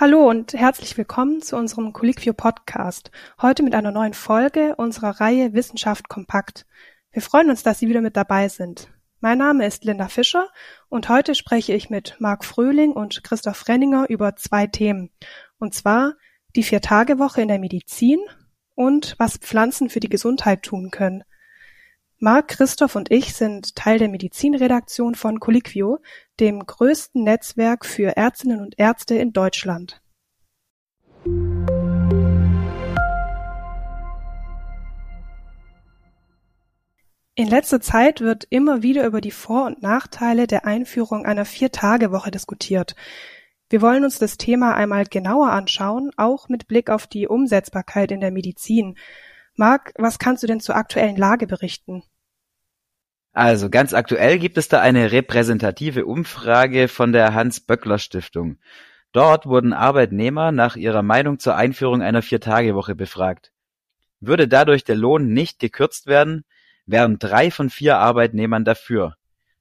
Hallo und herzlich willkommen zu unserem Colliquio Podcast. Heute mit einer neuen Folge unserer Reihe Wissenschaft kompakt. Wir freuen uns, dass Sie wieder mit dabei sind. Mein Name ist Linda Fischer und heute spreche ich mit Marc Fröhling und Christoph Renninger über zwei Themen. Und zwar die Vier-Tage-Woche in der Medizin und was Pflanzen für die Gesundheit tun können. Marc, Christoph und ich sind Teil der Medizinredaktion von Colliquio, dem größten Netzwerk für Ärztinnen und Ärzte in Deutschland. In letzter Zeit wird immer wieder über die Vor- und Nachteile der Einführung einer Vier-Tage-Woche diskutiert. Wir wollen uns das Thema einmal genauer anschauen, auch mit Blick auf die Umsetzbarkeit in der Medizin. Marc, was kannst du denn zur aktuellen Lage berichten? Also ganz aktuell gibt es da eine repräsentative Umfrage von der Hans-Böckler-Stiftung. Dort wurden Arbeitnehmer nach ihrer Meinung zur Einführung einer Viertagewoche befragt. Würde dadurch der Lohn nicht gekürzt werden, wären drei von vier Arbeitnehmern dafür.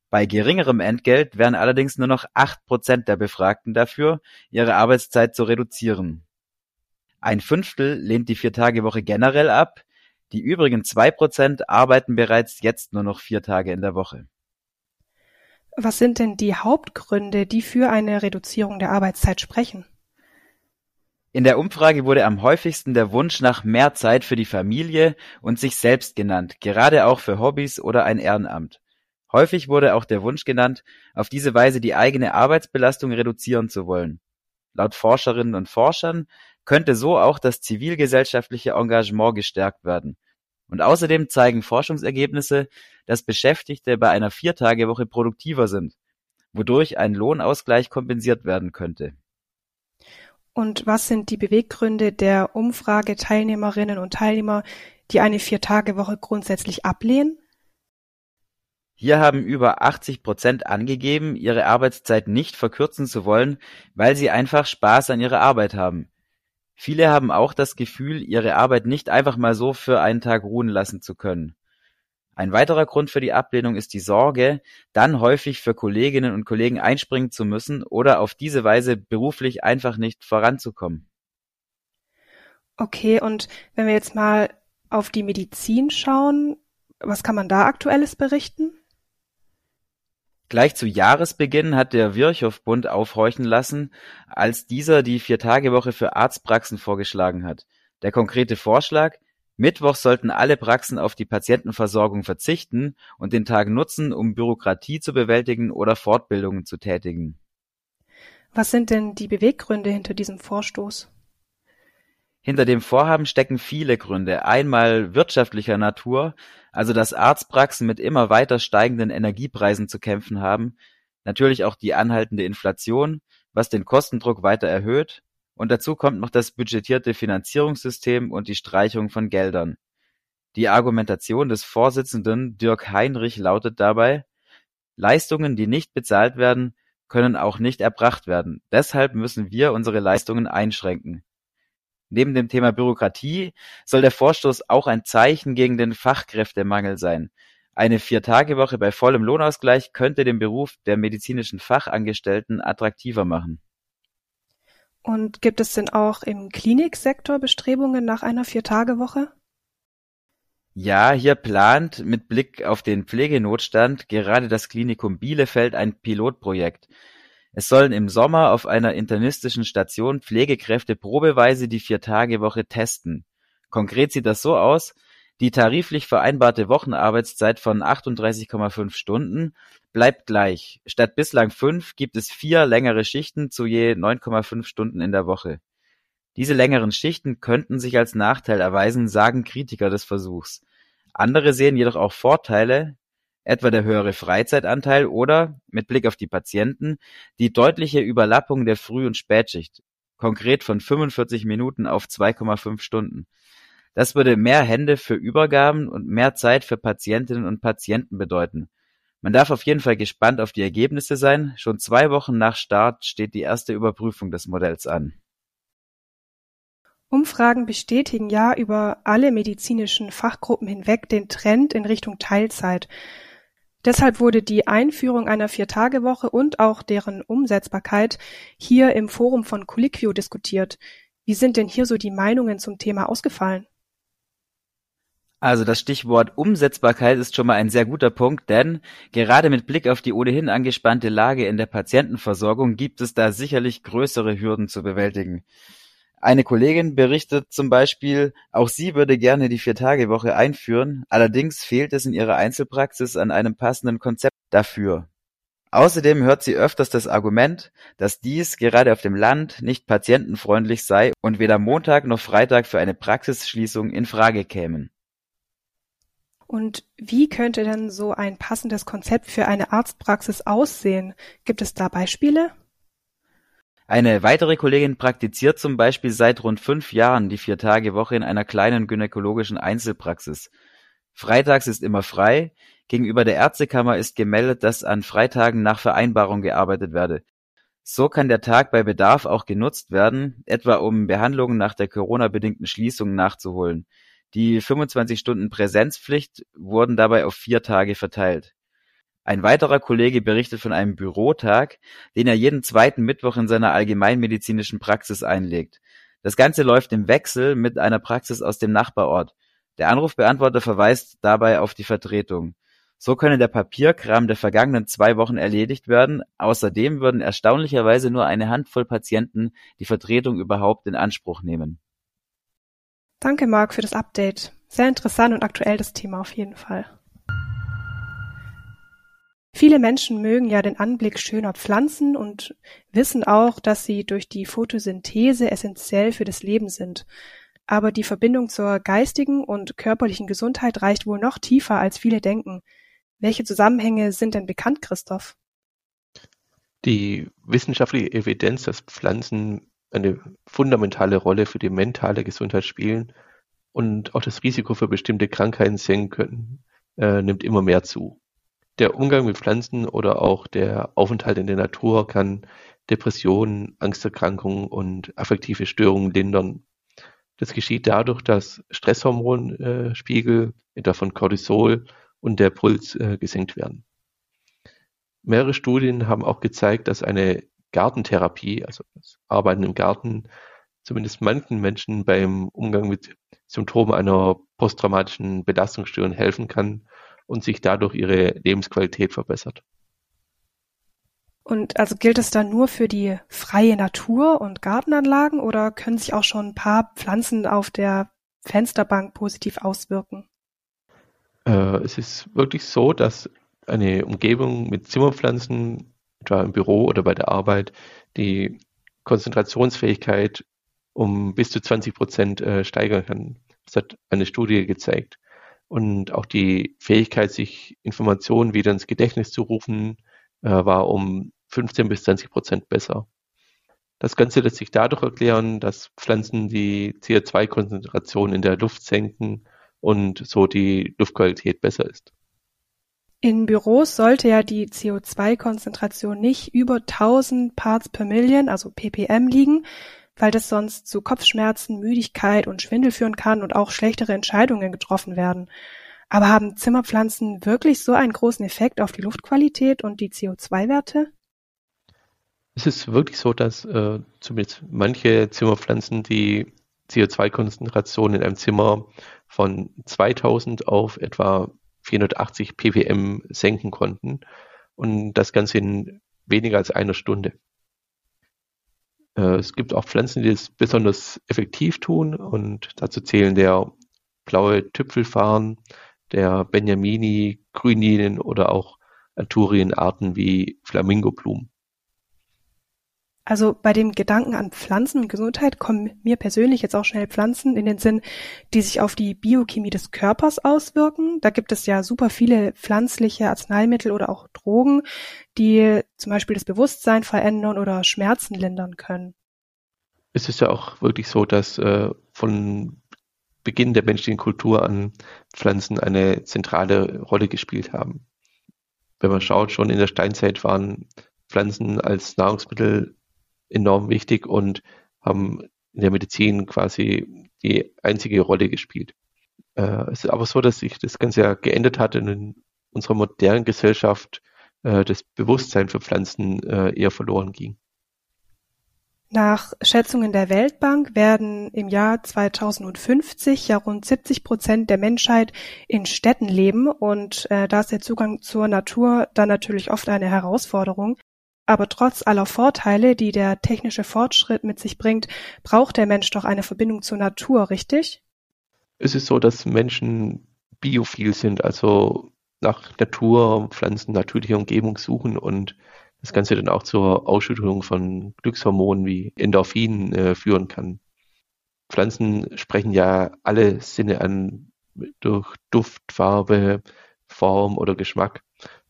Bei geringerem Entgelt wären allerdings nur noch acht Prozent der Befragten dafür, ihre Arbeitszeit zu reduzieren. Ein Fünftel lehnt die Viertagewoche generell ab, die übrigen zwei Prozent arbeiten bereits jetzt nur noch vier Tage in der Woche. Was sind denn die Hauptgründe, die für eine Reduzierung der Arbeitszeit sprechen? In der Umfrage wurde am häufigsten der Wunsch nach mehr Zeit für die Familie und sich selbst genannt, gerade auch für Hobbys oder ein Ehrenamt. Häufig wurde auch der Wunsch genannt, auf diese Weise die eigene Arbeitsbelastung reduzieren zu wollen. Laut Forscherinnen und Forschern könnte so auch das zivilgesellschaftliche Engagement gestärkt werden. Und außerdem zeigen Forschungsergebnisse, dass Beschäftigte bei einer Viertagewoche produktiver sind, wodurch ein Lohnausgleich kompensiert werden könnte. Und was sind die Beweggründe der Umfrageteilnehmerinnen und Teilnehmer, die eine Viertagewoche grundsätzlich ablehnen? Hier haben über 80 Prozent angegeben, ihre Arbeitszeit nicht verkürzen zu wollen, weil sie einfach Spaß an ihrer Arbeit haben. Viele haben auch das Gefühl, ihre Arbeit nicht einfach mal so für einen Tag ruhen lassen zu können. Ein weiterer Grund für die Ablehnung ist die Sorge, dann häufig für Kolleginnen und Kollegen einspringen zu müssen oder auf diese Weise beruflich einfach nicht voranzukommen. Okay, und wenn wir jetzt mal auf die Medizin schauen, was kann man da aktuelles berichten? Gleich zu Jahresbeginn hat der Virchow-Bund aufhorchen lassen, als dieser die Viertagewoche für Arztpraxen vorgeschlagen hat. Der konkrete Vorschlag: Mittwochs sollten alle Praxen auf die Patientenversorgung verzichten und den Tag nutzen, um Bürokratie zu bewältigen oder Fortbildungen zu tätigen. Was sind denn die Beweggründe hinter diesem Vorstoß? Hinter dem Vorhaben stecken viele Gründe. Einmal wirtschaftlicher Natur, also dass Arztpraxen mit immer weiter steigenden Energiepreisen zu kämpfen haben, natürlich auch die anhaltende Inflation, was den Kostendruck weiter erhöht, und dazu kommt noch das budgetierte Finanzierungssystem und die Streichung von Geldern. Die Argumentation des Vorsitzenden Dirk Heinrich lautet dabei, Leistungen, die nicht bezahlt werden, können auch nicht erbracht werden. Deshalb müssen wir unsere Leistungen einschränken. Neben dem Thema Bürokratie soll der Vorstoß auch ein Zeichen gegen den Fachkräftemangel sein. Eine Viertagewoche bei vollem Lohnausgleich könnte den Beruf der medizinischen Fachangestellten attraktiver machen. Und gibt es denn auch im Kliniksektor Bestrebungen nach einer Viertagewoche? Ja, hier plant mit Blick auf den Pflegenotstand gerade das Klinikum Bielefeld ein Pilotprojekt. Es sollen im Sommer auf einer internistischen Station Pflegekräfte probeweise die Vier-Tage-Woche testen. Konkret sieht das so aus: Die tariflich vereinbarte Wochenarbeitszeit von 38,5 Stunden bleibt gleich. Statt bislang fünf gibt es vier längere Schichten zu je 9,5 Stunden in der Woche. Diese längeren Schichten könnten sich als Nachteil erweisen, sagen Kritiker des Versuchs. Andere sehen jedoch auch Vorteile, etwa der höhere Freizeitanteil oder, mit Blick auf die Patienten, die deutliche Überlappung der Früh- und Spätschicht, konkret von 45 Minuten auf 2,5 Stunden. Das würde mehr Hände für Übergaben und mehr Zeit für Patientinnen und Patienten bedeuten. Man darf auf jeden Fall gespannt auf die Ergebnisse sein. Schon zwei Wochen nach Start steht die erste Überprüfung des Modells an. Umfragen bestätigen ja über alle medizinischen Fachgruppen hinweg den Trend in Richtung Teilzeit. Deshalb wurde die Einführung einer Vier-Tage-Woche und auch deren Umsetzbarkeit hier im Forum von Colliquio diskutiert. Wie sind denn hier so die Meinungen zum Thema ausgefallen? Also das Stichwort Umsetzbarkeit ist schon mal ein sehr guter Punkt, denn gerade mit Blick auf die ohnehin angespannte Lage in der Patientenversorgung gibt es da sicherlich größere Hürden zu bewältigen. Eine Kollegin berichtet zum Beispiel, auch sie würde gerne die Vier-Tage-Woche einführen, allerdings fehlt es in ihrer Einzelpraxis an einem passenden Konzept dafür. Außerdem hört sie öfters das Argument, dass dies gerade auf dem Land nicht patientenfreundlich sei und weder Montag noch Freitag für eine Praxisschließung in Frage kämen. Und wie könnte denn so ein passendes Konzept für eine Arztpraxis aussehen? Gibt es da Beispiele? Eine weitere Kollegin praktiziert zum Beispiel seit rund fünf Jahren die Vier-Tage-Woche in einer kleinen gynäkologischen Einzelpraxis. Freitags ist immer frei, gegenüber der Ärztekammer ist gemeldet, dass an Freitagen nach Vereinbarung gearbeitet werde. So kann der Tag bei Bedarf auch genutzt werden, etwa um Behandlungen nach der Corona-bedingten Schließung nachzuholen. Die 25 Stunden Präsenzpflicht wurden dabei auf vier Tage verteilt. Ein weiterer Kollege berichtet von einem Bürotag, den er jeden zweiten Mittwoch in seiner allgemeinmedizinischen Praxis einlegt. Das Ganze läuft im Wechsel mit einer Praxis aus dem Nachbarort. Der Anrufbeantworter verweist dabei auf die Vertretung. So könne der Papierkram der vergangenen zwei Wochen erledigt werden. Außerdem würden erstaunlicherweise nur eine Handvoll Patienten die Vertretung überhaupt in Anspruch nehmen. Danke, Marc, für das Update. Sehr interessant und aktuell das Thema auf jeden Fall. Viele Menschen mögen ja den Anblick schöner Pflanzen und wissen auch, dass sie durch die Photosynthese essentiell für das Leben sind. Aber die Verbindung zur geistigen und körperlichen Gesundheit reicht wohl noch tiefer, als viele denken. Welche Zusammenhänge sind denn bekannt, Christoph? Die wissenschaftliche Evidenz, dass Pflanzen eine fundamentale Rolle für die mentale Gesundheit spielen und auch das Risiko für bestimmte Krankheiten senken können, äh, nimmt immer mehr zu. Der Umgang mit Pflanzen oder auch der Aufenthalt in der Natur kann Depressionen, Angsterkrankungen und affektive Störungen lindern. Das geschieht dadurch, dass Stresshormonspiegel, etwa von Cortisol und der Puls äh, gesenkt werden. Mehrere Studien haben auch gezeigt, dass eine Gartentherapie, also das Arbeiten im Garten, zumindest manchen Menschen beim Umgang mit Symptomen einer posttraumatischen Belastungsstörung helfen kann und sich dadurch ihre Lebensqualität verbessert. Und also gilt es dann nur für die freie Natur und Gartenanlagen oder können sich auch schon ein paar Pflanzen auf der Fensterbank positiv auswirken? Äh, es ist wirklich so, dass eine Umgebung mit Zimmerpflanzen etwa im Büro oder bei der Arbeit, die Konzentrationsfähigkeit um bis zu 20 Prozent äh, steigern kann. Das hat eine Studie gezeigt. Und auch die Fähigkeit, sich Informationen wieder ins Gedächtnis zu rufen, äh, war um 15 bis 20 Prozent besser. Das Ganze lässt sich dadurch erklären, dass Pflanzen die CO2-Konzentration in der Luft senken und so die Luftqualität besser ist. In Büros sollte ja die CO2-Konzentration nicht über 1000 Parts per Million, also ppm, liegen, weil das sonst zu Kopfschmerzen, Müdigkeit und Schwindel führen kann und auch schlechtere Entscheidungen getroffen werden. Aber haben Zimmerpflanzen wirklich so einen großen Effekt auf die Luftqualität und die CO2-Werte? Es ist wirklich so, dass äh, zumindest manche Zimmerpflanzen die CO2-Konzentration in einem Zimmer von 2000 auf etwa 480 ppm senken konnten und das Ganze in weniger als einer Stunde. Äh, es gibt auch Pflanzen, die es besonders effektiv tun und dazu zählen der blaue Tüpfelfarn, der Benjamini, Grünlilien oder auch Anturienarten wie Flamingoblumen. Also bei dem Gedanken an Pflanzen und Gesundheit kommen mir persönlich jetzt auch schnell Pflanzen in den Sinn, die sich auf die Biochemie des Körpers auswirken. Da gibt es ja super viele pflanzliche Arzneimittel oder auch Drogen, die zum Beispiel das Bewusstsein verändern oder Schmerzen lindern können. Es ist ja auch wirklich so, dass äh, von Beginn der menschlichen Kultur an Pflanzen eine zentrale Rolle gespielt haben. Wenn man schaut, schon in der Steinzeit waren Pflanzen als Nahrungsmittel enorm wichtig und haben in der Medizin quasi die einzige Rolle gespielt. Äh, es ist aber so, dass sich das Ganze ja geändert hat in den unserer modernen Gesellschaft äh, das Bewusstsein für Pflanzen äh, eher verloren ging. Nach Schätzungen der Weltbank werden im Jahr 2050 ja rund 70 Prozent der Menschheit in Städten leben und äh, da ist der Zugang zur Natur dann natürlich oft eine Herausforderung. Aber trotz aller Vorteile, die der technische Fortschritt mit sich bringt, braucht der Mensch doch eine Verbindung zur Natur, richtig? Es ist so, dass Menschen biophil sind, also nach Natur, Pflanzen, natürlicher Umgebung suchen und das Ganze dann auch zur Ausschüttung von Glückshormonen wie Endorphinen äh, führen kann. Pflanzen sprechen ja alle Sinne an durch Duft, Farbe, Form oder Geschmack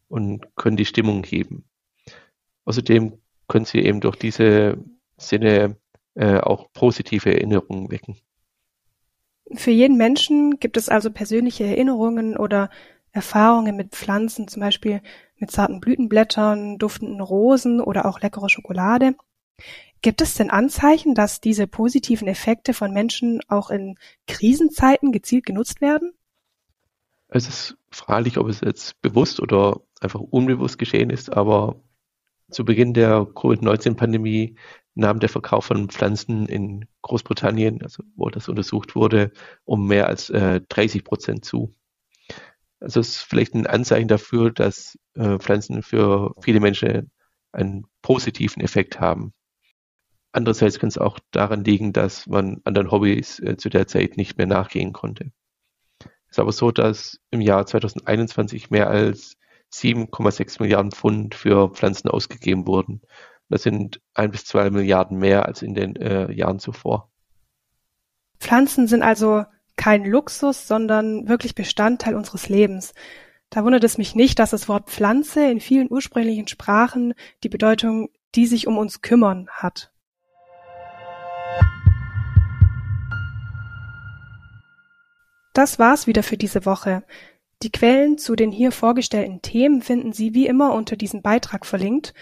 und können die Stimmung heben. Außerdem können sie eben durch diese Sinne äh, auch positive Erinnerungen wecken. Für jeden Menschen gibt es also persönliche Erinnerungen oder Erfahrungen mit Pflanzen, zum Beispiel mit zarten Blütenblättern, duftenden Rosen oder auch leckerer Schokolade. Gibt es denn Anzeichen, dass diese positiven Effekte von Menschen auch in Krisenzeiten gezielt genutzt werden? Es ist fraglich, ob es jetzt bewusst oder einfach unbewusst geschehen ist, aber zu Beginn der Covid-19-Pandemie nahm der Verkauf von Pflanzen in Großbritannien, also wo das untersucht wurde, um mehr als äh, 30 Prozent zu. Also es ist vielleicht ein Anzeichen dafür, dass äh, Pflanzen für viele Menschen einen positiven Effekt haben. Andererseits kann es auch daran liegen, dass man anderen Hobbys äh, zu der Zeit nicht mehr nachgehen konnte. Es ist aber so, dass im Jahr 2021 mehr als 7,6 Milliarden Pfund für Pflanzen ausgegeben wurden. Das sind ein bis zwei Milliarden mehr als in den äh, Jahren zuvor. Pflanzen sind also kein Luxus, sondern wirklich Bestandteil unseres Lebens. Da wundert es mich nicht, dass das Wort Pflanze in vielen ursprünglichen Sprachen die Bedeutung die sich um uns kümmern hat. Das war's wieder für diese Woche. Die Quellen zu den hier vorgestellten Themen finden Sie wie immer unter diesem Beitrag verlinkt.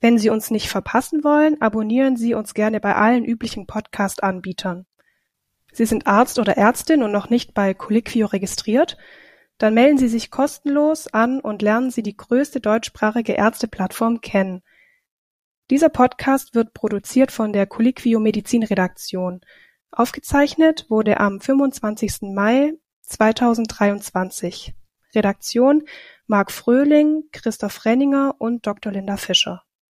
Wenn Sie uns nicht verpassen wollen, abonnieren Sie uns gerne bei allen üblichen Podcast-Anbietern. Sie sind Arzt oder Ärztin und noch nicht bei Colliquio registriert? Dann melden Sie sich kostenlos an und lernen Sie die größte deutschsprachige Ärzteplattform kennen. Dieser Podcast wird produziert von der Colliquio Medizin Redaktion. Aufgezeichnet wurde am 25. Mai 2023. Redaktion Marc Fröhling, Christoph Renninger und Dr. Linda Fischer.